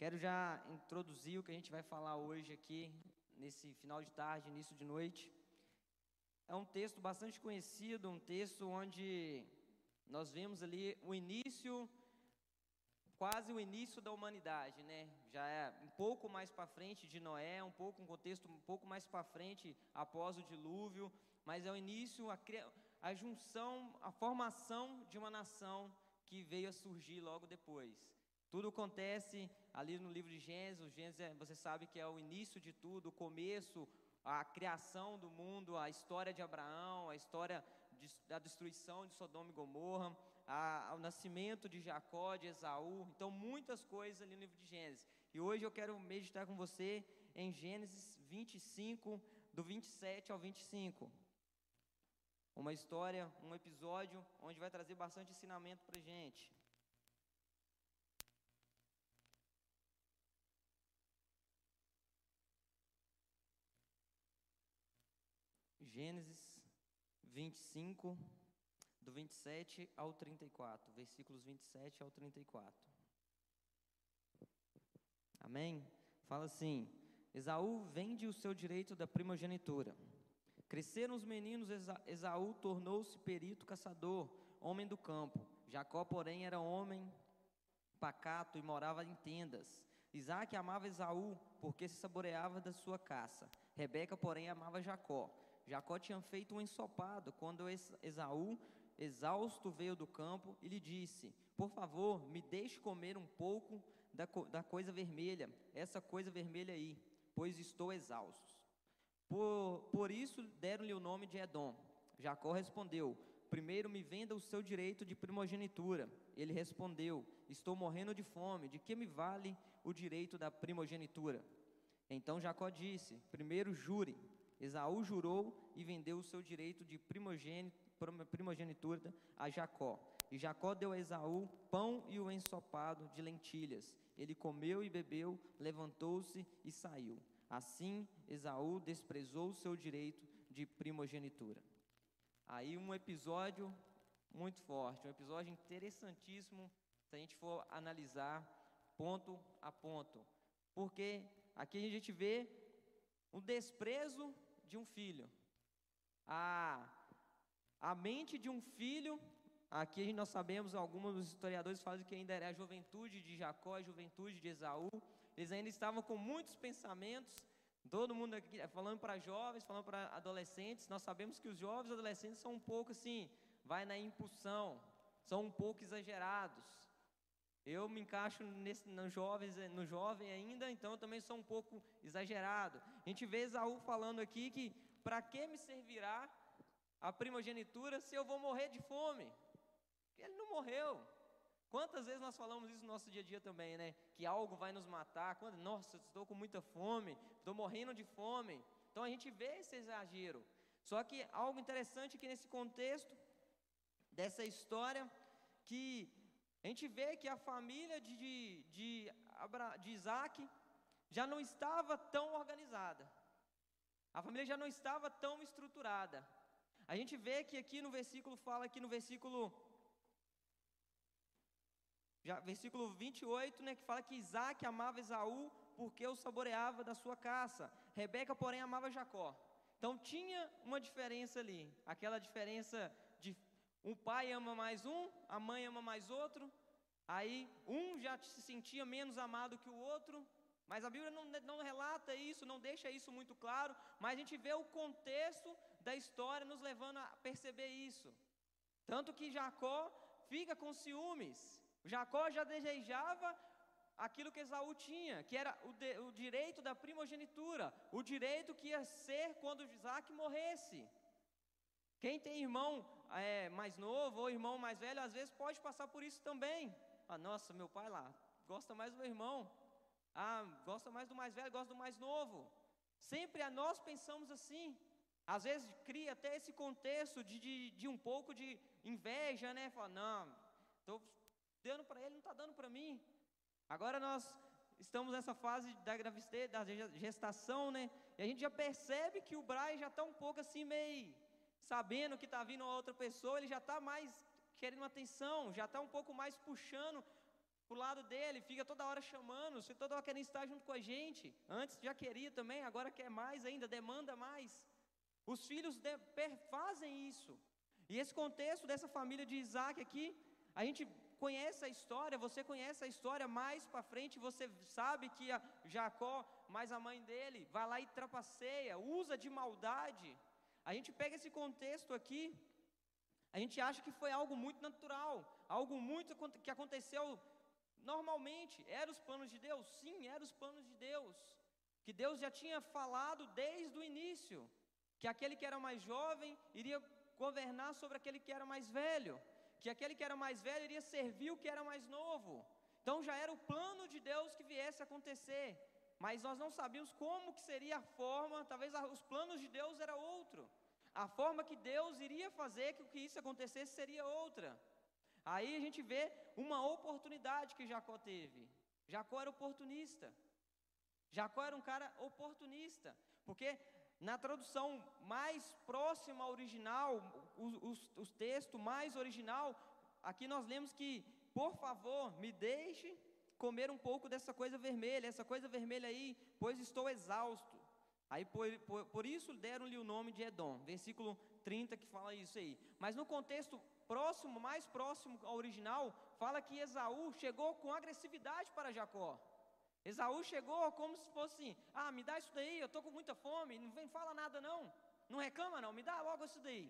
Quero já introduzir o que a gente vai falar hoje aqui, nesse final de tarde, início de noite. É um texto bastante conhecido, um texto onde nós vemos ali o início, quase o início da humanidade, né? Já é um pouco mais para frente de Noé, um pouco um contexto um pouco mais para frente após o dilúvio, mas é o início, a, a junção, a formação de uma nação que veio a surgir logo depois. Tudo acontece ali no livro de Gênesis. Gênesis, é, você sabe que é o início de tudo, o começo, a criação do mundo, a história de Abraão, a história de, da destruição de Sodoma e Gomorra, o nascimento de Jacó, de Esaú. Então, muitas coisas ali no livro de Gênesis. E hoje eu quero meditar com você em Gênesis 25, do 27 ao 25. Uma história, um episódio onde vai trazer bastante ensinamento para gente. Gênesis 25, do 27 ao 34, versículos 27 ao 34. Amém? Fala assim: Esaú vende o seu direito da primogenitura. Cresceram os meninos, Esaú tornou-se perito caçador, homem do campo. Jacó, porém, era homem pacato e morava em tendas. Isaac amava Esaú, porque se saboreava da sua caça. Rebeca, porém, amava Jacó. Jacó tinha feito um ensopado quando Esaú, exausto, veio do campo e lhe disse: Por favor, me deixe comer um pouco da, da coisa vermelha, essa coisa vermelha aí, pois estou exausto. Por, por isso deram-lhe o nome de Edom. Jacó respondeu: Primeiro me venda o seu direito de primogenitura. Ele respondeu: Estou morrendo de fome, de que me vale o direito da primogenitura? Então Jacó disse: Primeiro jure. Esaú jurou e vendeu o seu direito de primogenitura a Jacó. E Jacó deu a Esaú pão e o ensopado de lentilhas. Ele comeu e bebeu, levantou-se e saiu. Assim, Esaú desprezou o seu direito de primogenitura. Aí um episódio muito forte, um episódio interessantíssimo, se a gente for analisar ponto a ponto. Porque aqui a gente vê o desprezo de um filho. A, a mente de um filho, aqui nós sabemos, alguns historiadores falam que ainda era a juventude de Jacó, a juventude de Esaú. Eles ainda estavam com muitos pensamentos. Todo mundo aqui, falando para jovens, falando para adolescentes, nós sabemos que os jovens e adolescentes são um pouco assim, vai na impulsão, são um pouco exagerados. Eu me encaixo nesse, no, jovens, no jovem ainda, então eu também sou um pouco exagerado. A gente vê Esaú falando aqui que para que me servirá a primogenitura se eu vou morrer de fome? Ele não morreu. Quantas vezes nós falamos isso no nosso dia a dia também, né? Que algo vai nos matar. Quando, nossa, estou com muita fome, estou morrendo de fome. Então a gente vê esse exagero. Só que algo interessante aqui nesse contexto dessa história, que a gente vê que a família de, de, de, de Isaac já não estava tão organizada. A família já não estava tão estruturada. A gente vê que aqui no versículo fala aqui no versículo já, versículo 28, né, que fala que Isaac amava Esaú porque o saboreava da sua caça. Rebeca, porém, amava Jacó. Então tinha uma diferença ali, aquela diferença um pai ama mais um, a mãe ama mais outro. Aí um já se sentia menos amado que o outro. Mas a Bíblia não, não relata isso, não deixa isso muito claro. Mas a gente vê o contexto da história nos levando a perceber isso. Tanto que Jacó fica com ciúmes. Jacó já desejava aquilo que Esaú tinha, que era o, de, o direito da primogenitura, o direito que ia ser quando Isaac morresse. Quem tem irmão é, mais novo ou irmão mais velho, às vezes pode passar por isso também. Ah, nossa, meu pai lá gosta mais do meu irmão. Ah, gosta mais do mais velho, gosta do mais novo. Sempre a nós pensamos assim. Às vezes cria até esse contexto de, de, de um pouco de inveja, né? Fala, não, estou dando para ele, não está dando para mim. Agora nós estamos nessa fase da gravidez, da gestação, né? E a gente já percebe que o Brian já está um pouco assim, meio sabendo que está vindo outra pessoa, ele já está mais querendo atenção, já está um pouco mais puxando pro lado dele, fica toda hora chamando, se toda hora querendo estar junto com a gente. Antes já queria também, agora quer mais ainda, demanda mais. Os filhos de, fazem isso. E esse contexto dessa família de Isaac aqui, a gente conhece a história, você conhece a história mais para frente, você sabe que Jacó, mais a mãe dele, vai lá e trapaceia, usa de maldade. A gente pega esse contexto aqui, a gente acha que foi algo muito natural, algo muito que aconteceu normalmente. Eram os planos de Deus? Sim, eram os planos de Deus. Que Deus já tinha falado desde o início, que aquele que era mais jovem iria governar sobre aquele que era mais velho que aquele que era mais velho iria servir o que era mais novo. Então já era o plano de Deus que viesse a acontecer, mas nós não sabíamos como que seria a forma, talvez os planos de Deus era outro. A forma que Deus iria fazer que que isso acontecesse seria outra. Aí a gente vê uma oportunidade que Jacó teve. Jacó era oportunista. Jacó era um cara oportunista, porque na tradução mais próxima ao original, o, texto mais original, aqui nós lemos que, por favor, me deixe comer um pouco dessa coisa vermelha, essa coisa vermelha aí, pois estou exausto. Aí por, por, por isso deram-lhe o nome de Edom, versículo 30 que fala isso aí. Mas no contexto próximo, mais próximo ao original, fala que Esaú chegou com agressividade para Jacó. Esaú chegou como se fosse assim: ah, me dá isso daí, eu estou com muita fome, não vem fala nada não, não reclama não, me dá logo isso daí.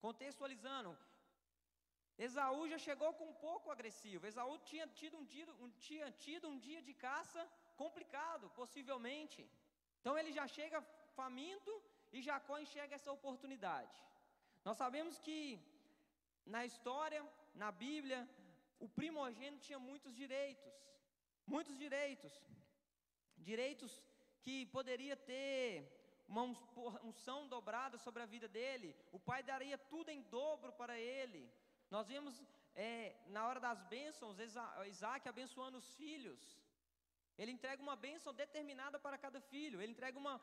Contextualizando, Esaú já chegou com um pouco agressivo. Esaú tinha tido um dia, um, tinha tido um dia de caça complicado, possivelmente. Então ele já chega faminto e Jacó enxerga essa oportunidade. Nós sabemos que na história, na Bíblia, o primogênito tinha muitos direitos. Muitos direitos. Direitos que poderia ter uma unção dobrada sobre a vida dele. O pai daria tudo em dobro para ele. Nós vimos é, na hora das bênçãos, Isaac abençoando os filhos. Ele entrega uma bênção determinada para cada filho. Ele entrega uma,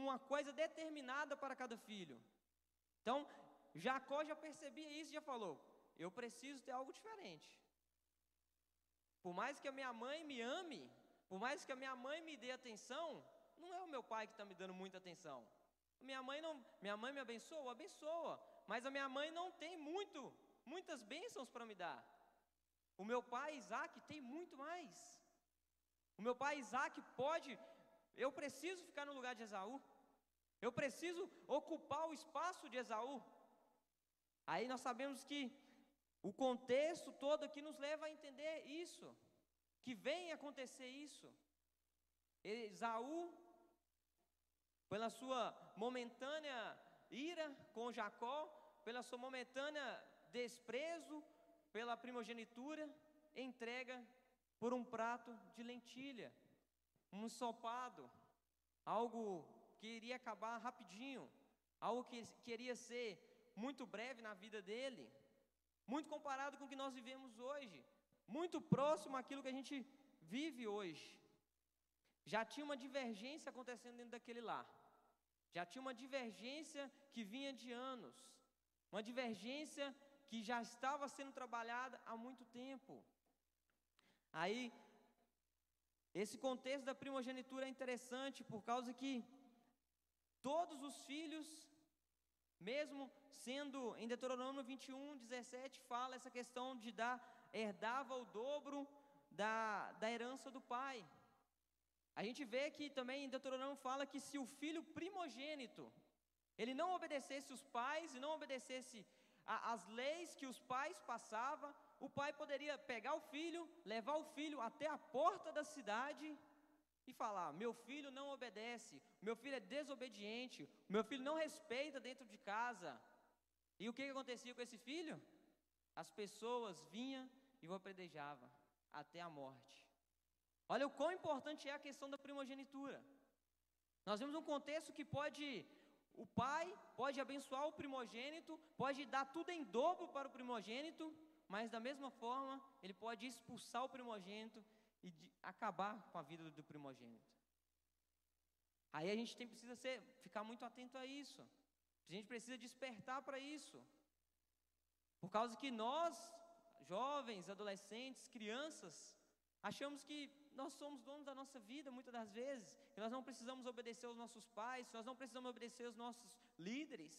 uma coisa determinada para cada filho. Então, Jacó já percebia isso e já falou: Eu preciso ter algo diferente. Por mais que a minha mãe me ame, por mais que a minha mãe me dê atenção, não é o meu pai que está me dando muita atenção. Minha mãe não, minha mãe me abençoa, abençoa, mas a minha mãe não tem muito, muitas bênçãos para me dar. O meu pai Isaac tem muito mais. O meu pai Isaac pode, eu preciso ficar no lugar de Esaú. Eu preciso ocupar o espaço de Esaú. Aí nós sabemos que o contexto todo aqui nos leva a entender isso, que vem acontecer isso. Esaú, pela sua momentânea ira com Jacó, pela sua momentânea desprezo pela primogenitura, entrega por um prato de lentilha, um ensopado, algo que iria acabar rapidinho, algo que queria ser muito breve na vida dele muito comparado com o que nós vivemos hoje, muito próximo àquilo que a gente vive hoje. Já tinha uma divergência acontecendo dentro daquele lar. Já tinha uma divergência que vinha de anos. Uma divergência que já estava sendo trabalhada há muito tempo. Aí, esse contexto da primogenitura é interessante por causa que todos os filhos, mesmo sendo em Deuteronômio 21, 17, fala essa questão de dar, herdava o dobro da, da herança do pai. A gente vê que também em Deuteronômio fala que se o filho primogênito, ele não obedecesse os pais e não obedecesse as leis que os pais passavam, o pai poderia pegar o filho, levar o filho até a porta da cidade e falar: meu filho não obedece, meu filho é desobediente, meu filho não respeita dentro de casa, e o que, que acontecia com esse filho? As pessoas vinham e o apredejavam até a morte. Olha o quão importante é a questão da primogenitura. Nós vemos um contexto que pode, o pai pode abençoar o primogênito, pode dar tudo em dobro para o primogênito, mas da mesma forma, ele pode expulsar o primogênito e acabar com a vida do primogênito. Aí a gente tem, precisa ser, ficar muito atento a isso. A gente precisa despertar para isso. Por causa que nós jovens, adolescentes, crianças, achamos que nós somos donos da nossa vida muitas das vezes, que nós não precisamos obedecer aos nossos pais, nós não precisamos obedecer aos nossos líderes.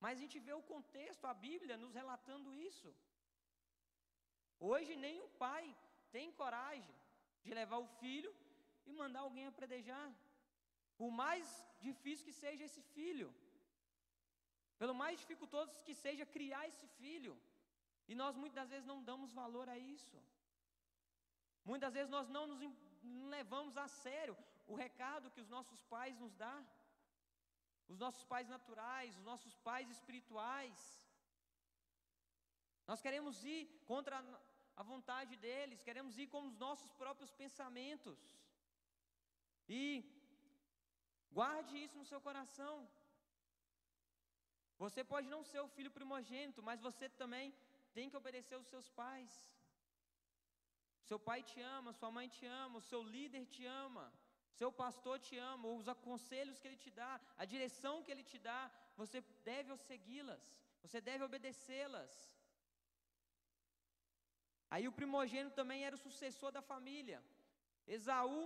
Mas a gente vê o contexto, a Bíblia nos relatando isso. Hoje nenhum pai tem coragem de levar o filho e mandar alguém a predejar. Por mais difícil que seja esse filho, pelo mais dificultoso que seja criar esse filho, e nós muitas vezes não damos valor a isso. Muitas vezes nós não nos levamos a sério o recado que os nossos pais nos dão, os nossos pais naturais, os nossos pais espirituais. Nós queremos ir contra a vontade deles, queremos ir com os nossos próprios pensamentos. E guarde isso no seu coração. Você pode não ser o filho primogênito, mas você também tem que obedecer aos seus pais. Seu pai te ama, sua mãe te ama, o seu líder te ama, seu pastor te ama, os aconselhos que ele te dá, a direção que ele te dá, você deve segui-las, você deve obedecê-las. Aí o primogênito também era o sucessor da família. Esaú,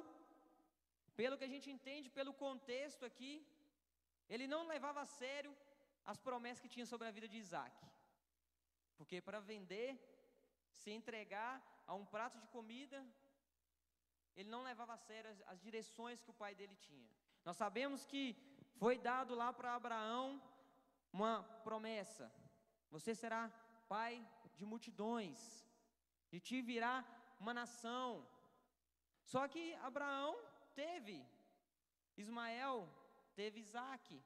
pelo que a gente entende pelo contexto aqui, ele não levava a sério as promessas que tinha sobre a vida de Isaac. Porque para vender, se entregar a um prato de comida, ele não levava a sério as, as direções que o pai dele tinha. Nós sabemos que foi dado lá para Abraão uma promessa: você será pai de multidões, de ti virá uma nação. Só que Abraão teve Ismael, teve Isaac,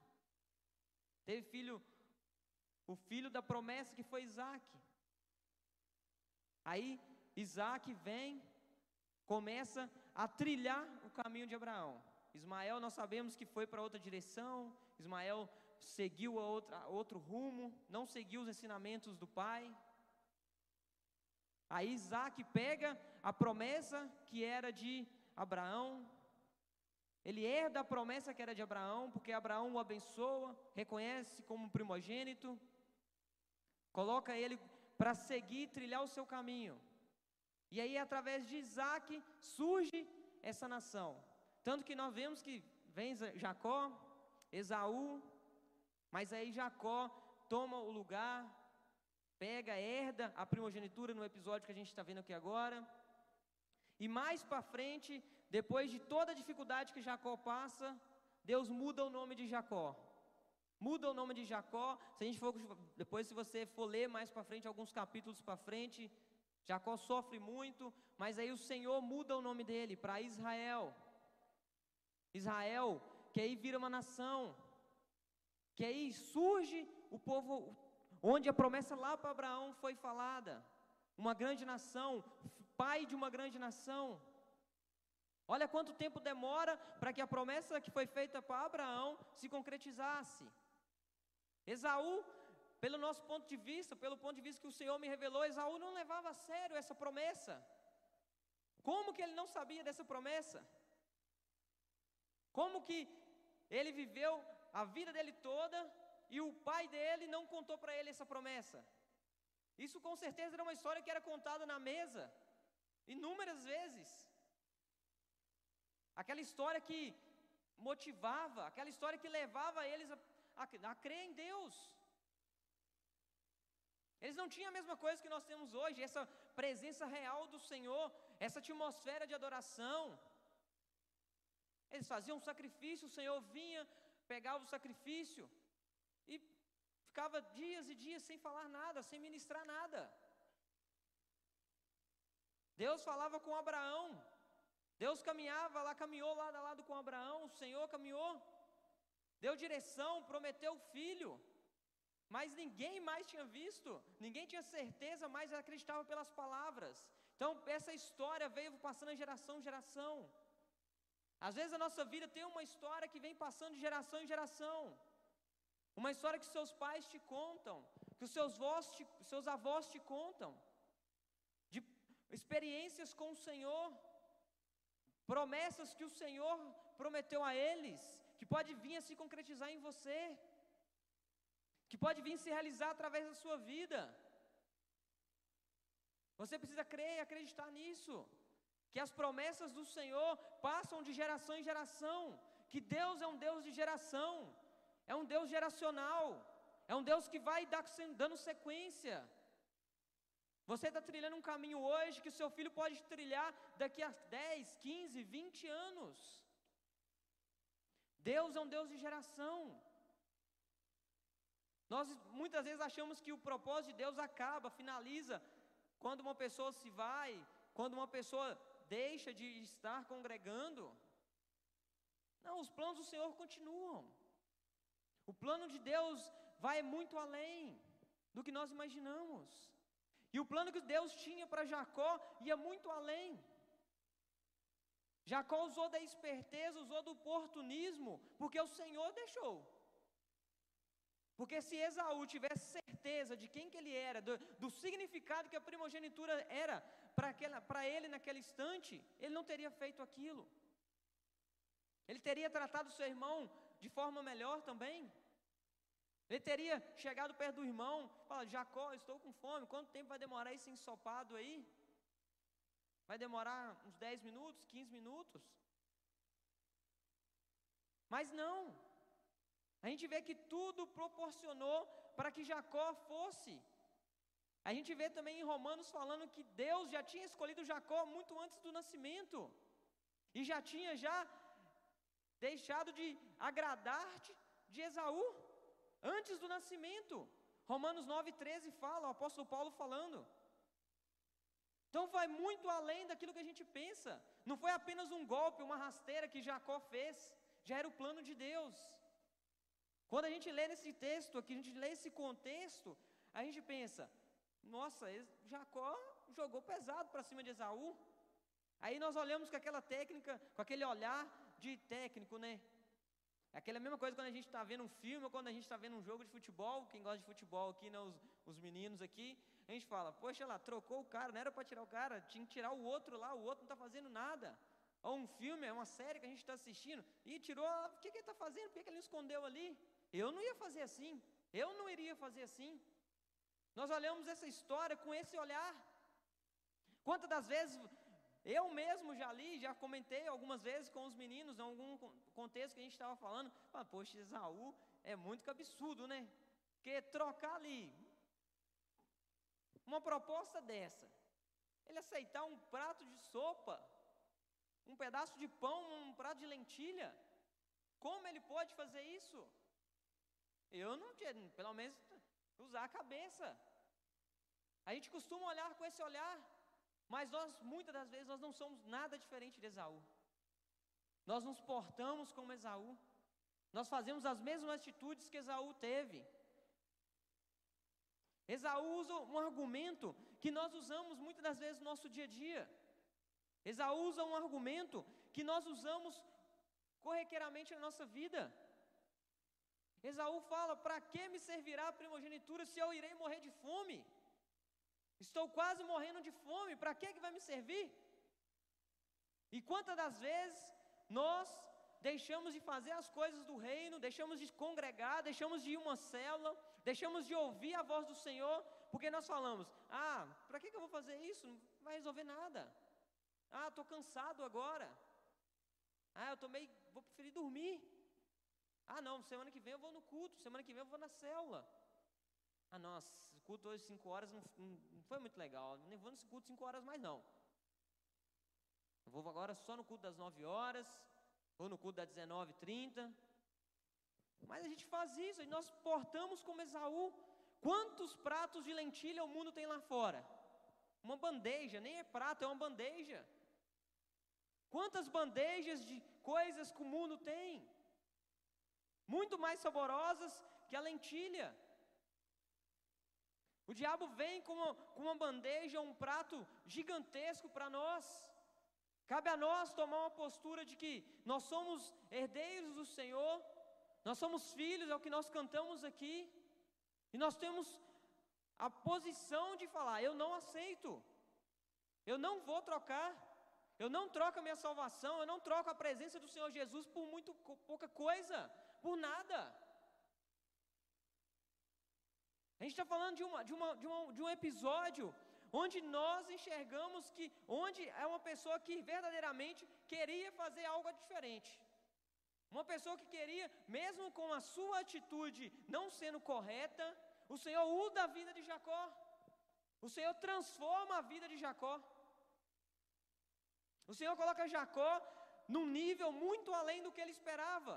teve filho, o filho da promessa que foi Isaac. Aí Isaac vem, começa a trilhar o caminho de Abraão. Ismael, nós sabemos que foi para outra direção, Ismael seguiu a outra, a outro rumo, não seguiu os ensinamentos do pai. Aí Isaac pega a promessa que era de Abraão, ele herda a promessa que era de Abraão, porque Abraão o abençoa, reconhece como primogênito, coloca ele para seguir, trilhar o seu caminho. E aí, através de Isaac, surge essa nação. Tanto que nós vemos que vem Jacó, Esaú, mas aí Jacó toma o lugar, pega, herda a primogenitura no episódio que a gente está vendo aqui agora. E mais para frente, depois de toda a dificuldade que Jacó passa, Deus muda o nome de Jacó. Muda o nome de Jacó. Se a gente for depois se você for ler mais para frente alguns capítulos para frente, Jacó sofre muito, mas aí o Senhor muda o nome dele para Israel. Israel, que aí vira uma nação. Que aí surge o povo onde a promessa lá para Abraão foi falada. Uma grande nação, pai de uma grande nação. Olha quanto tempo demora para que a promessa que foi feita para Abraão se concretizasse. Esaú, pelo nosso ponto de vista, pelo ponto de vista que o Senhor me revelou, Esaú não levava a sério essa promessa. Como que ele não sabia dessa promessa? Como que ele viveu a vida dele toda e o pai dele não contou para ele essa promessa? Isso com certeza era uma história que era contada na mesa inúmeras vezes. Aquela história que motivava, aquela história que levava eles a, a, a crer em Deus. Eles não tinham a mesma coisa que nós temos hoje, essa presença real do Senhor, essa atmosfera de adoração. Eles faziam um sacrifício, o Senhor vinha, pegava o sacrifício e ficava dias e dias sem falar nada, sem ministrar nada. Deus falava com Abraão, Deus caminhava lá, caminhou lado a lado com Abraão, o Senhor caminhou, deu direção, prometeu o filho, mas ninguém mais tinha visto, ninguém tinha certeza, mas acreditava pelas palavras. Então, essa história veio passando de geração em geração. Às vezes a nossa vida tem uma história que vem passando de geração em geração. Uma história que seus pais te contam, que os seus, te, seus avós te contam, de experiências com o Senhor promessas que o Senhor prometeu a eles, que pode vir a se concretizar em você, que pode vir se realizar através da sua vida. Você precisa crer e acreditar nisso. Que as promessas do Senhor passam de geração em geração. Que Deus é um Deus de geração. É um Deus geracional. É um Deus que vai dando sequência. Você está trilhando um caminho hoje que o seu filho pode trilhar daqui a 10, 15, 20 anos. Deus é um Deus de geração. Nós muitas vezes achamos que o propósito de Deus acaba, finaliza, quando uma pessoa se vai, quando uma pessoa deixa de estar congregando. Não, os planos do Senhor continuam. O plano de Deus vai muito além do que nós imaginamos. E o plano que Deus tinha para Jacó ia muito além. Jacó usou da esperteza, usou do oportunismo, porque o Senhor deixou. Porque se Esaú tivesse certeza de quem que ele era, do, do significado que a primogenitura era para ele naquele instante, ele não teria feito aquilo. Ele teria tratado seu irmão de forma melhor também. Ele teria chegado perto do irmão, falado, Jacó, estou com fome, quanto tempo vai demorar esse ensopado aí? Vai demorar uns 10 minutos, 15 minutos? Mas não. A gente vê que tudo proporcionou para que Jacó fosse. A gente vê também em Romanos falando que Deus já tinha escolhido Jacó muito antes do nascimento. E já tinha já deixado de agradar de Esaú antes do nascimento. Romanos 9,13 fala, o apóstolo Paulo falando. Então vai muito além daquilo que a gente pensa. Não foi apenas um golpe, uma rasteira que Jacó fez, já era o plano de Deus. Quando a gente lê nesse texto aqui, a gente lê esse contexto, a gente pensa: nossa, Jacó jogou pesado para cima de Esaú. Aí nós olhamos com aquela técnica, com aquele olhar de técnico, né? É aquela mesma coisa quando a gente está vendo um filme ou quando a gente está vendo um jogo de futebol. Quem gosta de futebol aqui, né, os, os meninos aqui, a gente fala: Poxa lá, trocou o cara, não era para tirar o cara, tinha que tirar o outro lá, o outro não está fazendo nada. Ou um filme, é uma série que a gente está assistindo e tirou, o que, que ele está fazendo? Por que, que ele escondeu ali? Eu não ia fazer assim, eu não iria fazer assim. Nós olhamos essa história com esse olhar. Quantas das vezes eu mesmo já li, já comentei algumas vezes com os meninos, em algum contexto que a gente estava falando, ah, poxa, Esaú é muito absurdo, né? Porque trocar ali uma proposta dessa, ele aceitar um prato de sopa, um pedaço de pão, um prato de lentilha, como ele pode fazer isso? Eu não tinha, pelo menos, usar a cabeça. A gente costuma olhar com esse olhar, mas nós, muitas das vezes, nós não somos nada diferente de Esaú. Nós nos portamos como Esaú. Nós fazemos as mesmas atitudes que Esaú teve. Esaú usa um argumento que nós usamos muitas das vezes no nosso dia a dia. Esaú usa um argumento que nós usamos corriqueiramente na nossa vida. Esaú fala: Para que me servirá a primogenitura se eu irei morrer de fome? Estou quase morrendo de fome, para que, que vai me servir? E quantas das vezes nós deixamos de fazer as coisas do reino, deixamos de congregar, deixamos de ir uma célula, deixamos de ouvir a voz do Senhor, porque nós falamos: ah, para que, que eu vou fazer isso? Não vai resolver nada. Ah, estou cansado agora. Ah, eu estou meio. vou preferir dormir. Ah, não, semana que vem eu vou no culto, semana que vem eu vou na célula. Ah, nossa, culto hoje 5 horas não, não, foi muito legal. Nem vou nesse culto 5 horas mais não. Eu vou agora só no culto das 9 horas, ou no culto das 19h30. Mas a gente faz isso, e nós portamos como Esaú. Quantos pratos de lentilha o mundo tem lá fora? Uma bandeja, nem é prato, é uma bandeja. Quantas bandejas de coisas que o mundo tem? Muito mais saborosas que a lentilha. O diabo vem com uma, com uma bandeja, um prato gigantesco para nós. Cabe a nós tomar uma postura de que nós somos herdeiros do Senhor, nós somos filhos, é o que nós cantamos aqui, e nós temos a posição de falar: eu não aceito, eu não vou trocar, eu não troco a minha salvação, eu não troco a presença do Senhor Jesus por muito pouca coisa, por nada. A gente está falando de, uma, de, uma, de, uma, de um episódio onde nós enxergamos que onde é uma pessoa que verdadeiramente queria fazer algo diferente. Uma pessoa que queria, mesmo com a sua atitude não sendo correta, o Senhor muda a vida de Jacó. O Senhor transforma a vida de Jacó. O Senhor coloca Jacó num nível muito além do que ele esperava.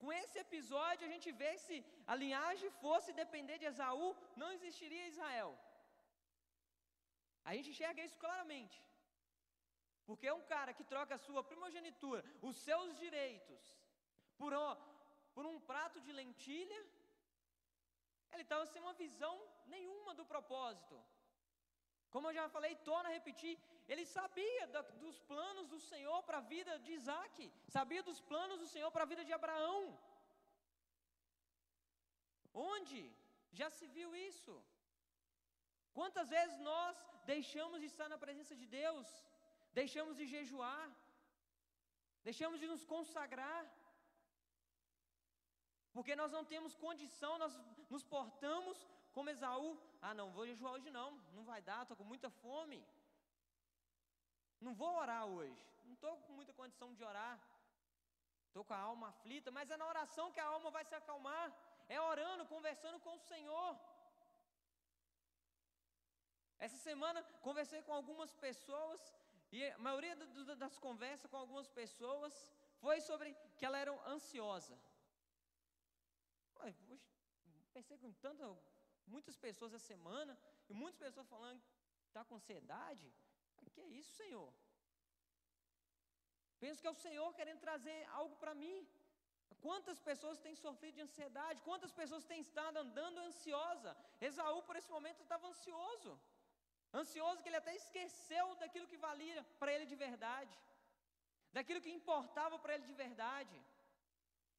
Com esse episódio, a gente vê se a linhagem fosse depender de Esaú, não existiria Israel. A gente enxerga isso claramente. Porque é um cara que troca a sua primogenitura, os seus direitos, por, ó, por um prato de lentilha, ele estava sem uma visão nenhuma do propósito. Como eu já falei, torna a repetir, ele sabia dos planos do Senhor para a vida de Isaac, sabia dos planos do Senhor para a vida de Abraão. Onde já se viu isso? Quantas vezes nós deixamos de estar na presença de Deus, deixamos de jejuar, deixamos de nos consagrar, porque nós não temos condição, nós nos portamos como Esaú. Ah, não, vou jejuar hoje não, não vai dar, estou com muita fome. Não vou orar hoje, não estou com muita condição de orar. Estou com a alma aflita, mas é na oração que a alma vai se acalmar. É orando, conversando com o Senhor. Essa semana conversei com algumas pessoas e a maioria das conversas com algumas pessoas foi sobre que ela era ansiosa. Pensei com tanta, muitas pessoas essa semana, e muitas pessoas falando que está com ansiedade. Que é isso, Senhor? Penso que é o Senhor querendo trazer algo para mim. Quantas pessoas têm sofrido de ansiedade? Quantas pessoas têm estado andando ansiosa? Esaú, por esse momento, estava ansioso. Ansioso que ele até esqueceu daquilo que valia para ele de verdade, daquilo que importava para ele de verdade.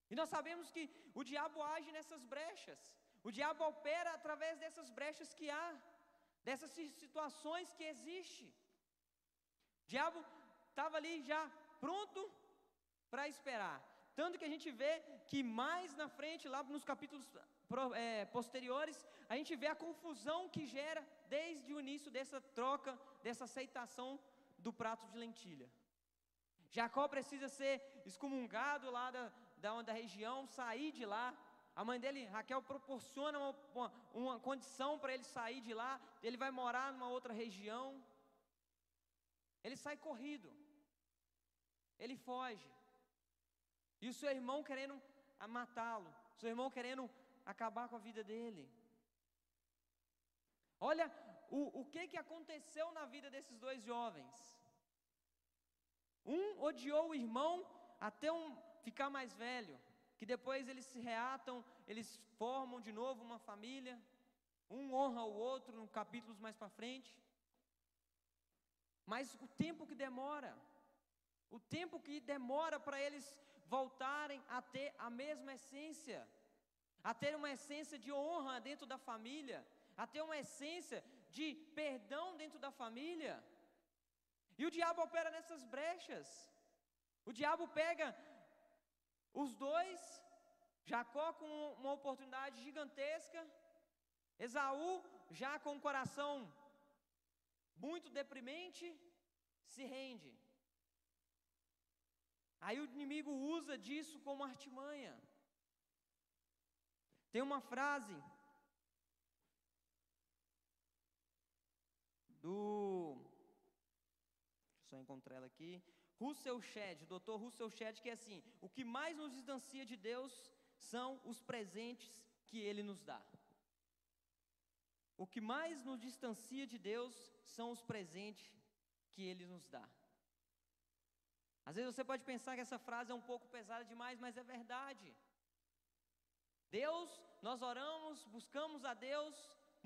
E nós sabemos que o diabo age nessas brechas, o diabo opera através dessas brechas que há, dessas situações que existem. O diabo estava ali já pronto para esperar. Tanto que a gente vê que mais na frente, lá nos capítulos é, posteriores, a gente vê a confusão que gera desde o início dessa troca, dessa aceitação do prato de lentilha. Jacó precisa ser excomungado lá da, da, da região, sair de lá. A mãe dele, Raquel, proporciona uma, uma, uma condição para ele sair de lá. Ele vai morar numa outra região. Ele sai corrido. Ele foge. E o seu irmão querendo matá-lo. Seu irmão querendo acabar com a vida dele. Olha o, o que, que aconteceu na vida desses dois jovens. Um odiou o irmão até um ficar mais velho, que depois eles se reatam, eles formam de novo uma família. Um honra o outro, no capítulos mais para frente. Mas o tempo que demora, o tempo que demora para eles voltarem a ter a mesma essência, a ter uma essência de honra dentro da família, a ter uma essência de perdão dentro da família. E o diabo opera nessas brechas. O diabo pega os dois, Jacó com uma oportunidade gigantesca, Esaú já com o coração muito deprimente, se rende. Aí o inimigo usa disso como artimanha. Tem uma frase do. Deixa eu só encontrar ela aqui. Russell Shedd, doutor Russell Shedd, que é assim: o que mais nos distancia de Deus são os presentes que Ele nos dá. O que mais nos distancia de Deus são os presentes que Ele nos dá. Às vezes você pode pensar que essa frase é um pouco pesada demais, mas é verdade. Deus, nós oramos, buscamos a Deus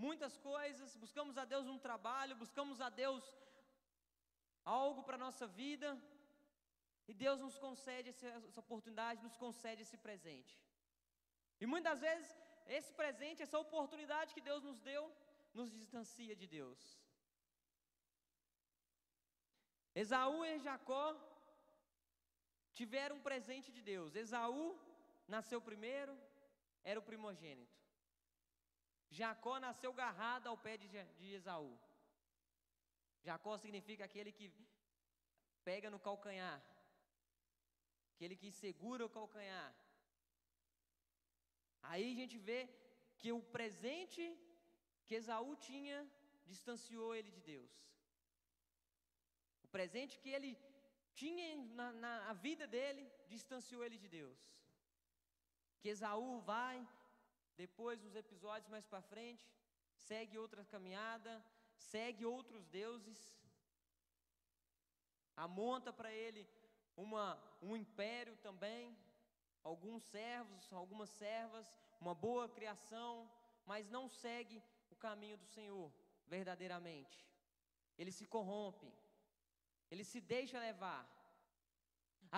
muitas coisas, buscamos a Deus um trabalho, buscamos a Deus algo para a nossa vida, e Deus nos concede essa, oportunidade, nos concede esse presente. E muitas vezes, esse presente, essa oportunidade que Deus nos deu, nos distancia de Deus. Esaú e Jacó tiveram um presente de Deus. Esaú nasceu primeiro, era o primogênito. Jacó nasceu garrado ao pé de, de Esaú. Jacó significa aquele que pega no calcanhar, aquele que segura o calcanhar. Aí a gente vê que o presente que Esaú tinha distanciou ele de Deus. O presente que ele tinha na, na vida dele distanciou ele de Deus. Que Esaú vai, depois, nos episódios mais para frente, segue outra caminhada, segue outros deuses, amonta para ele uma, um império também, alguns servos, algumas servas, uma boa criação, mas não segue o caminho do Senhor verdadeiramente. Ele se corrompe, ele se deixa levar.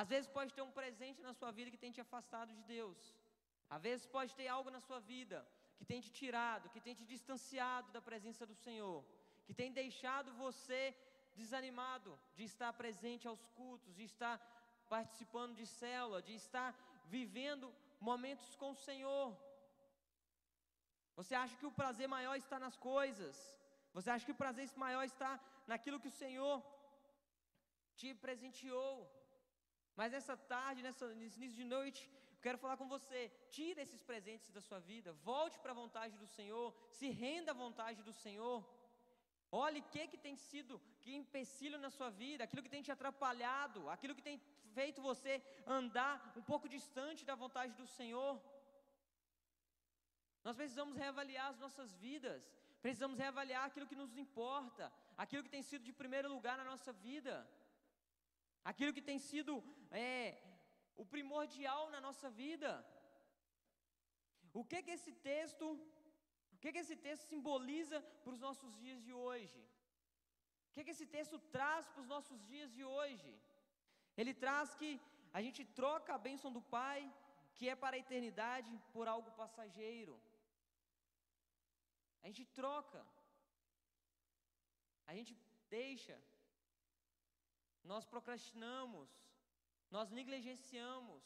Às vezes pode ter um presente na sua vida que tem te afastado de Deus. Às vezes pode ter algo na sua vida que tem te tirado, que tem te distanciado da presença do Senhor, que tem deixado você desanimado de estar presente aos cultos, de estar participando de célula, de estar vivendo momentos com o Senhor. Você acha que o prazer maior está nas coisas? Você acha que o prazer maior está naquilo que o Senhor te presenteou? Mas nessa tarde, nessa, nesse início de noite, quero falar com você. Tire esses presentes da sua vida. Volte para a vontade do Senhor. Se renda à vontade do Senhor. Olhe o que, que tem sido, que empecilho na sua vida, aquilo que tem te atrapalhado, aquilo que tem feito você andar um pouco distante da vontade do Senhor. Nós precisamos reavaliar as nossas vidas, precisamos reavaliar aquilo que nos importa, aquilo que tem sido de primeiro lugar na nossa vida, aquilo que tem sido é, o primordial na nossa vida. O que que esse texto, o que que esse texto simboliza para os nossos dias de hoje? O que que esse texto traz para os nossos dias de hoje? Ele traz que a gente troca a bênção do Pai, que é para a eternidade, por algo passageiro. A gente troca. A gente deixa. Nós procrastinamos. Nós negligenciamos.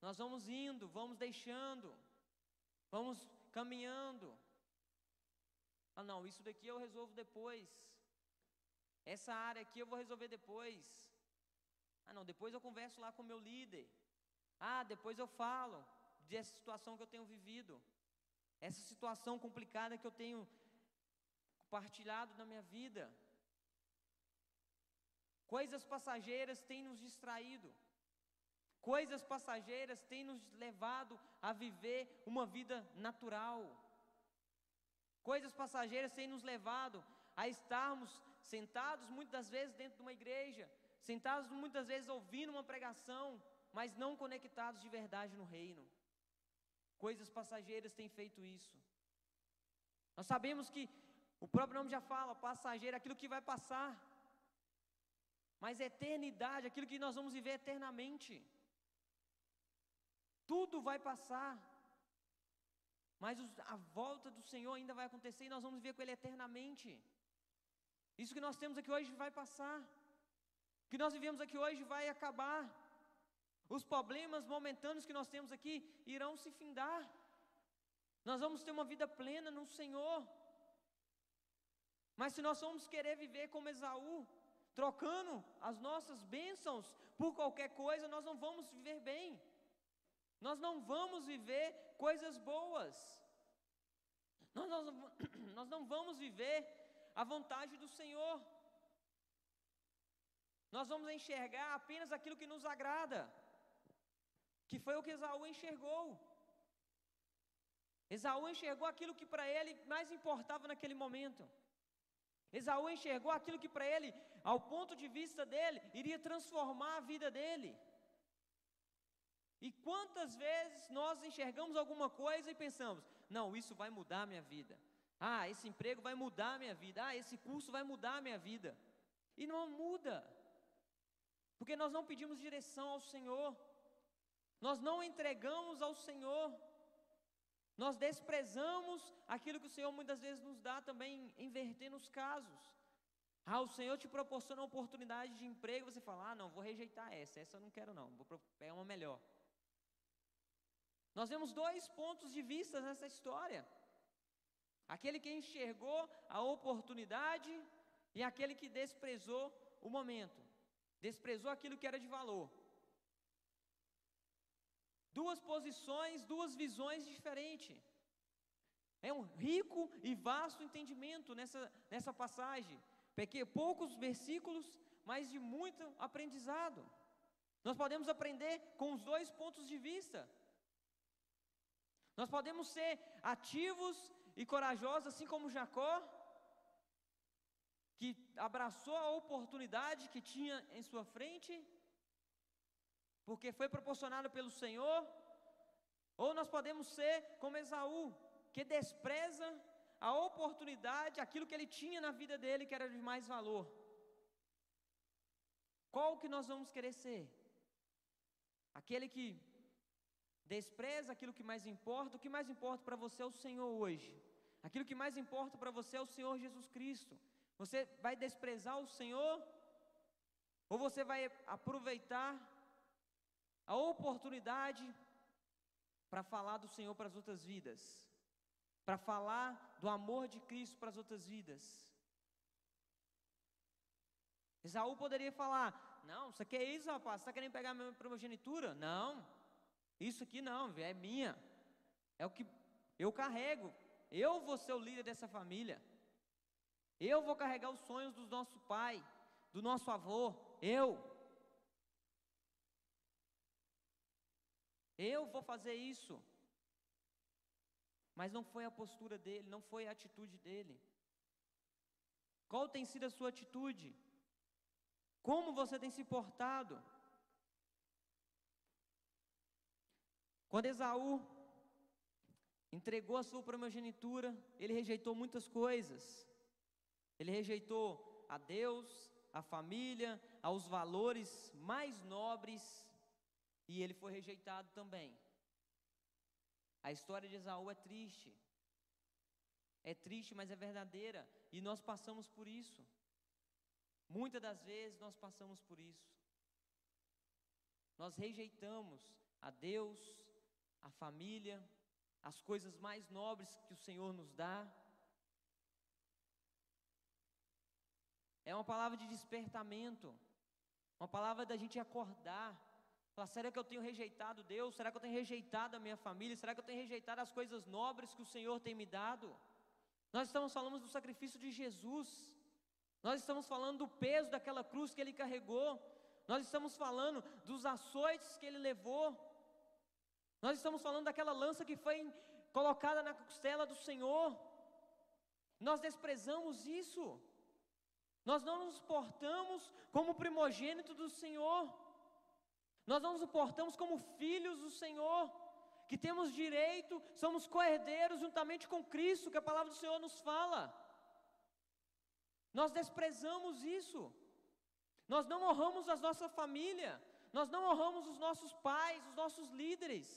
Nós vamos indo, vamos deixando, vamos caminhando. Ah, não, isso daqui eu resolvo depois. Essa área aqui eu vou resolver depois. Ah, não, depois eu converso lá com o meu líder. Ah, depois eu falo dessa situação que eu tenho vivido. Essa situação complicada que eu tenho compartilhado na minha vida. Coisas passageiras têm nos distraído. Coisas passageiras têm nos levado a viver uma vida natural. Coisas passageiras têm nos levado a estarmos sentados muitas vezes dentro de uma igreja, sentados muitas vezes ouvindo uma pregação, mas não conectados de verdade no reino. Coisas passageiras têm feito isso. Nós sabemos que o próprio nome já fala, passageiro, aquilo que vai passar. Mas eternidade, aquilo que nós vamos viver eternamente. Tudo vai passar. Mas a volta do Senhor ainda vai acontecer e nós vamos viver com Ele eternamente. Isso que nós temos aqui hoje vai passar. O que nós vivemos aqui hoje vai acabar. Os problemas momentâneos que nós temos aqui irão se findar. Nós vamos ter uma vida plena no Senhor. Mas se nós vamos querer viver como Esaú, trocando as nossas bênçãos por qualquer coisa, nós não vamos viver bem. Nós não vamos viver coisas boas. Nós, nós, não vamos viver a vontade do Senhor. Nós vamos enxergar apenas aquilo que nos agrada, que foi o que Esaú enxergou. Esaú enxergou aquilo que para ele mais importava naquele momento. Esaú enxergou aquilo que para ele, ao ponto de vista dele, iria transformar a vida dele. E quantas vezes nós enxergamos alguma coisa e pensamos: não, isso vai mudar a minha vida. Ah, esse emprego vai mudar a minha vida. Ah, esse curso vai mudar a minha vida. E não muda. Porque nós não pedimos direção ao Senhor. Nós não entregamos ao Senhor. Nós desprezamos aquilo que o Senhor muitas vezes nos dá também, invertendo os casos. Ah, o Senhor te proporciona uma oportunidade de emprego, você fala, ah, não, vou rejeitar essa, essa eu não quero não, vou pegar uma melhor. Nós vemos dois pontos de vista nessa história: aquele que enxergou a oportunidade e aquele que desprezou o momento, desprezou aquilo que era de valor. Duas posições, duas visões diferentes. É um rico e vasto entendimento nessa, nessa passagem. Porque poucos versículos, mas de muito aprendizado. Nós podemos aprender com os dois pontos de vista. Nós podemos ser ativos e corajosos, assim como Jacó, que abraçou a oportunidade que tinha em sua frente, porque foi proporcionado pelo Senhor, ou nós podemos ser como Esaú, que despreza a oportunidade, aquilo que ele tinha na vida dele que era de mais valor. Qual que nós vamos querer ser? Aquele que despreza aquilo que mais importa, o que mais importa para você é o Senhor hoje. Aquilo que mais importa para você é o Senhor Jesus Cristo. Você vai desprezar o Senhor? Ou você vai aproveitar a oportunidade para falar do Senhor para as outras vidas? Para falar do amor de Cristo para as outras vidas? Esaú poderia falar: Não, isso aqui é isso, rapaz, você está querendo pegar a minha primogenitura? Não, isso aqui não, é minha, é o que eu carrego, eu vou ser o líder dessa família. Eu vou carregar os sonhos do nosso pai, do nosso avô, eu. Eu vou fazer isso. Mas não foi a postura dele, não foi a atitude dele. Qual tem sido a sua atitude? Como você tem se portado? Quando Esaú entregou a sua primogenitura, ele rejeitou muitas coisas. Ele rejeitou a Deus, a família, aos valores mais nobres, e ele foi rejeitado também. A história de Esaú é triste. É triste, mas é verdadeira, e nós passamos por isso. Muitas das vezes nós passamos por isso. Nós rejeitamos a Deus, a família, as coisas mais nobres que o Senhor nos dá, É uma palavra de despertamento. Uma palavra da gente acordar. Será que eu tenho rejeitado Deus? Será que eu tenho rejeitado a minha família? Será que eu tenho rejeitado as coisas nobres que o Senhor tem me dado? Nós estamos falando do sacrifício de Jesus. Nós estamos falando do peso daquela cruz que ele carregou. Nós estamos falando dos açoites que ele levou. Nós estamos falando daquela lança que foi colocada na costela do Senhor. Nós desprezamos isso. Nós não nos portamos como primogênito do Senhor. Nós não nos portamos como filhos do Senhor, que temos direito, somos coerdeiros juntamente com Cristo, que a palavra do Senhor nos fala. Nós desprezamos isso. Nós não honramos a nossa família, nós não honramos os nossos pais, os nossos líderes.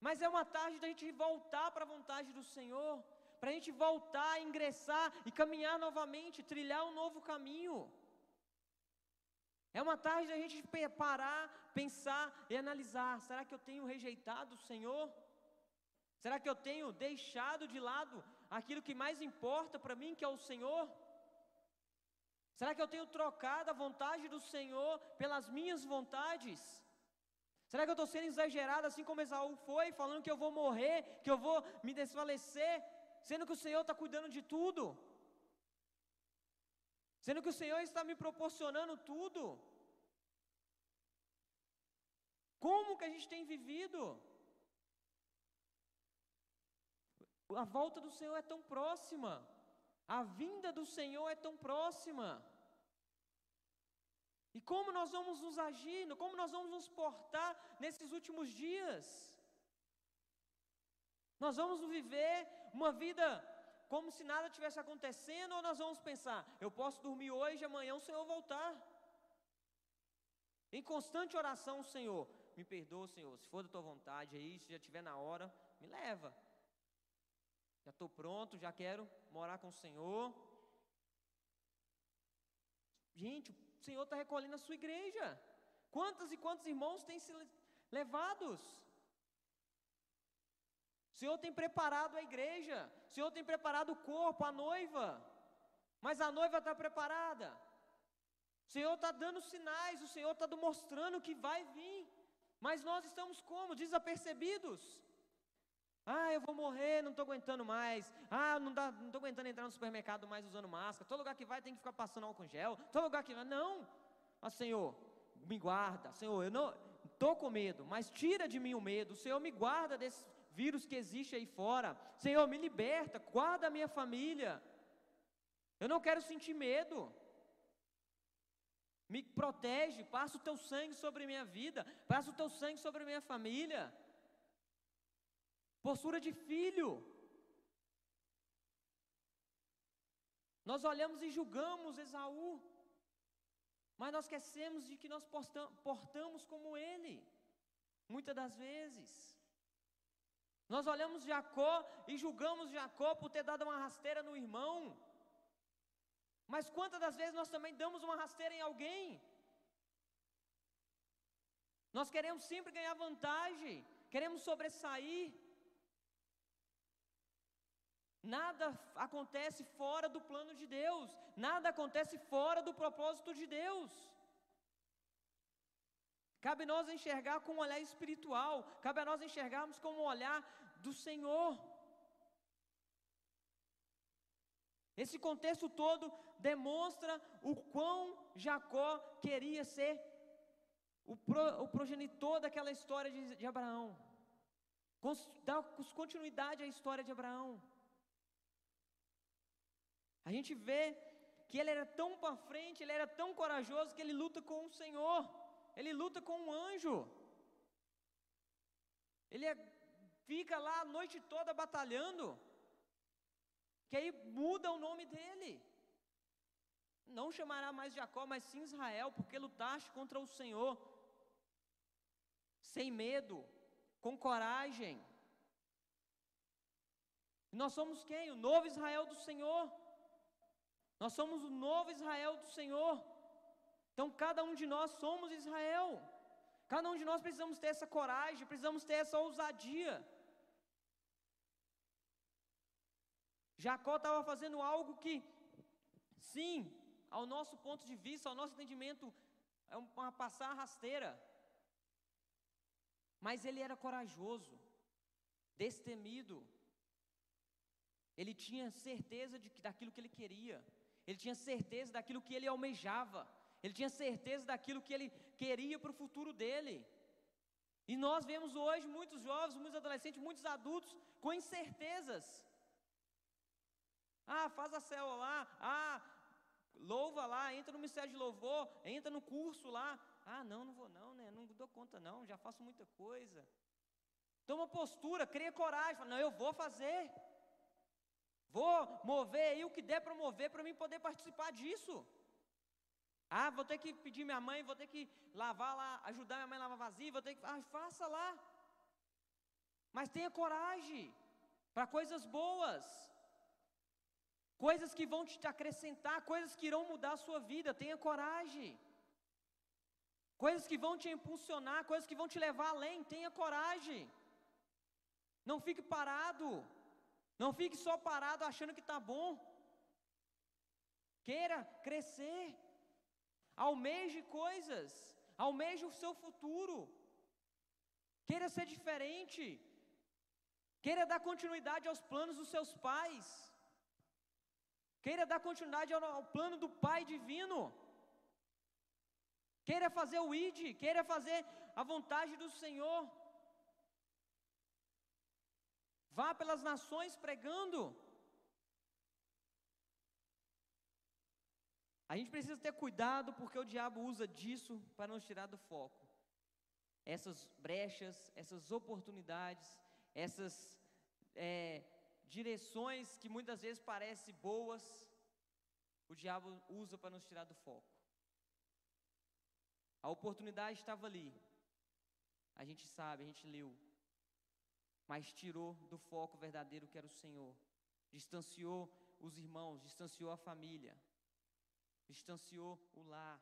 Mas é uma tarde da gente voltar para a vontade do Senhor, para a gente voltar, ingressar e caminhar novamente, trilhar um novo caminho. É uma tarde da gente parar, pensar e analisar: será que eu tenho rejeitado o Senhor? Será que eu tenho deixado de lado aquilo que mais importa para mim, que é o Senhor? Será que eu tenho trocado a vontade do Senhor pelas minhas vontades? Será que eu estou sendo exagerado assim como Esaú foi, falando que eu vou morrer, que eu vou me desfalecer? sendo que o Senhor está cuidando de tudo, sendo que o Senhor está me proporcionando tudo. Como que a gente tem vivido? A volta do Senhor é tão próxima, a vinda do Senhor é tão próxima. E como nós vamos nos agir, como nós vamos nos portar nesses últimos dias? Nós vamos viver uma vida como se nada tivesse acontecendo, ou nós vamos pensar, eu posso dormir hoje, amanhã o Senhor voltar. Em constante oração, Senhor, me perdoa, Senhor, se for da tua vontade aí, se já estiver na hora, me leva. Já estou pronto, já quero morar com o Senhor. Gente, o Senhor está recolhendo a sua igreja. Quantos e quantos irmãos têm se levados? O Senhor tem preparado a igreja, o Senhor tem preparado o corpo, a noiva, mas a noiva está preparada. O Senhor está dando sinais, o Senhor está mostrando que vai vir, mas nós estamos como? Desapercebidos. Ah, eu vou morrer, não estou aguentando mais. Ah, não estou aguentando entrar no supermercado mais usando máscara. Todo lugar que vai tem que ficar passando álcool gel. Todo lugar que vai. Não. Senhor, me guarda. Senhor, eu não estou com medo, mas tira de mim o medo. Senhor, me guarda desse vírus que existe aí fora. Senhor, me liberta, guarda a minha família. Eu não quero sentir medo. Me protege, passa o teu sangue sobre minha vida, passa o teu sangue sobre minha família. Postura de filho. Nós olhamos e julgamos Esaú, mas nós esquecemos de que nós portamos como ele, muitas das vezes. Nós olhamos Jacó e julgamos Jacó por ter dado uma rasteira no irmão, mas quantas das vezes nós também damos uma rasteira em alguém? Nós queremos sempre ganhar vantagem, queremos sobressair. Nada acontece fora do plano de Deus, nada acontece fora do propósito de Deus. Cabe nós enxergar com um olhar espiritual, cabe a nós enxergarmos com um olhar do Senhor. Esse contexto todo demonstra o quão Jacó queria ser o, pro, o progenitor daquela história de, de Abraão. Dá continuidade à história de Abraão. A gente vê que ele era tão para frente, ele era tão corajoso que ele luta com o Senhor, ele luta com um anjo. Ele é, fica lá a noite toda batalhando, que aí muda o nome dele. Não chamará mais Jacó, mas sim Israel, porque lutaste contra o Senhor, sem medo, com coragem. E nós somos quem? O novo Israel do Senhor. Nós somos o novo Israel do Senhor. Então, cada um de nós somos Israel. Cada um de nós precisamos ter essa coragem, precisamos ter essa ousadia. Jacó estava fazendo algo que, sim, ao nosso ponto de vista, ao nosso entendimento, é uma passar rasteira. Mas ele era corajoso, destemido. Ele tinha certeza de que, daquilo que ele queria. Ele tinha certeza daquilo que ele almejava. Ele tinha certeza daquilo que ele queria para o futuro dele. E nós vemos hoje muitos jovens, muitos adolescentes, muitos adultos com incertezas. Ah, faz a célula lá. Ah, louva lá, entra no ministério de louvor, entra no curso lá. Ah, não, não vou não, né? Não dou conta não, já faço muita coisa. Toma postura, cria coragem, fala, não, eu vou fazer. Vou mover aí o que der para mover para mim poder participar disso. Ah, vou ter que pedir minha mãe, vou ter que lavar lá, ajudar minha mãe a lavar vazio, vou ter que. Ah, faça lá. Mas tenha coragem para coisas boas, coisas que vão te acrescentar, coisas que irão mudar a sua vida. Tenha coragem. Coisas que vão te impulsionar, coisas que vão te levar além. Tenha coragem. Não fique parado. Não fique só parado achando que está bom. Queira crescer. Almeje coisas. Almeje o seu futuro. Queira ser diferente. Queira dar continuidade aos planos dos seus pais. Queira dar continuidade ao, plano do Pai divino. Queira fazer o ID, queira fazer a vontade do Senhor. Vá pelas nações pregando. A gente precisa ter cuidado porque o diabo usa disso para nos tirar do foco. Essas brechas, essas oportunidades, essas é, direções que muitas vezes parecem boas, o diabo usa para nos tirar do foco. A oportunidade estava ali. A gente sabe, a gente leu mas tirou do foco verdadeiro que era o Senhor. Distanciou os irmãos, distanciou a família, distanciou o lar.